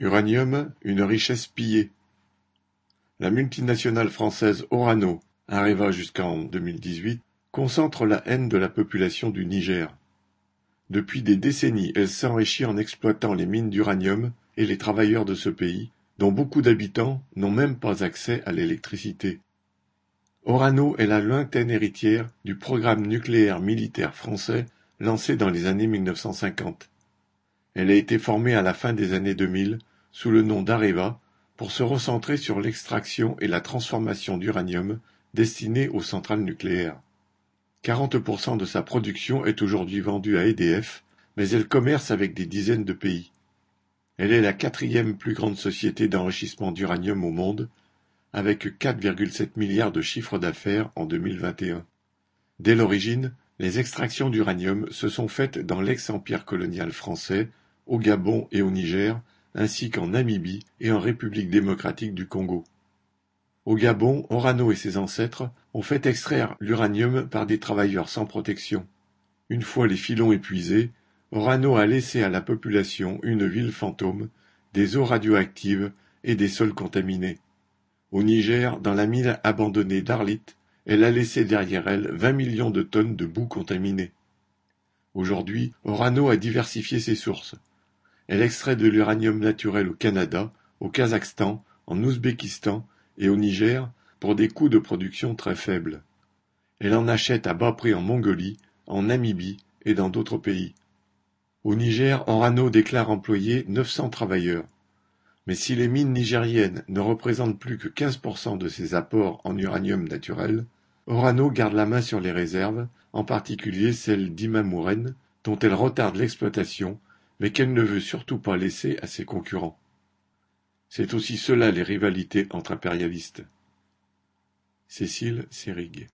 Uranium, une richesse pillée. La multinationale française Orano, Areva jusqu'en 2018, concentre la haine de la population du Niger. Depuis des décennies, elle s'enrichit en exploitant les mines d'uranium et les travailleurs de ce pays, dont beaucoup d'habitants n'ont même pas accès à l'électricité. Orano est la lointaine héritière du programme nucléaire militaire français lancé dans les années 1950. Elle a été formée à la fin des années 2000 sous le nom d'Areva pour se recentrer sur l'extraction et la transformation d'uranium destiné aux centrales nucléaires. 40% de sa production est aujourd'hui vendue à EDF, mais elle commerce avec des dizaines de pays. Elle est la quatrième plus grande société d'enrichissement d'uranium au monde, avec 4,7 milliards de chiffre d'affaires en 2021. Dès l'origine, les extractions d'uranium se sont faites dans l'ex-empire colonial français, au Gabon et au Niger, ainsi qu'en Namibie et en République démocratique du Congo. Au Gabon, Orano et ses ancêtres ont fait extraire l'uranium par des travailleurs sans protection. Une fois les filons épuisés, Orano a laissé à la population une ville fantôme, des eaux radioactives et des sols contaminés. Au Niger, dans la mine abandonnée d'Arlit, elle a laissé derrière elle 20 millions de tonnes de boue contaminée. Aujourd'hui, Orano a diversifié ses sources. Elle extrait de l'uranium naturel au Canada, au Kazakhstan, en Ouzbékistan et au Niger pour des coûts de production très faibles. Elle en achète à bas prix en Mongolie, en Namibie et dans d'autres pays. Au Niger, Orano déclare employer 900 travailleurs. Mais si les mines nigériennes ne représentent plus que 15% de ses apports en uranium naturel, Orano garde la main sur les réserves, en particulier celles d'Imamouren, dont elle retarde l'exploitation mais qu'elle ne veut surtout pas laisser à ses concurrents. C'est aussi cela les rivalités entre impérialistes. Cécile Sérig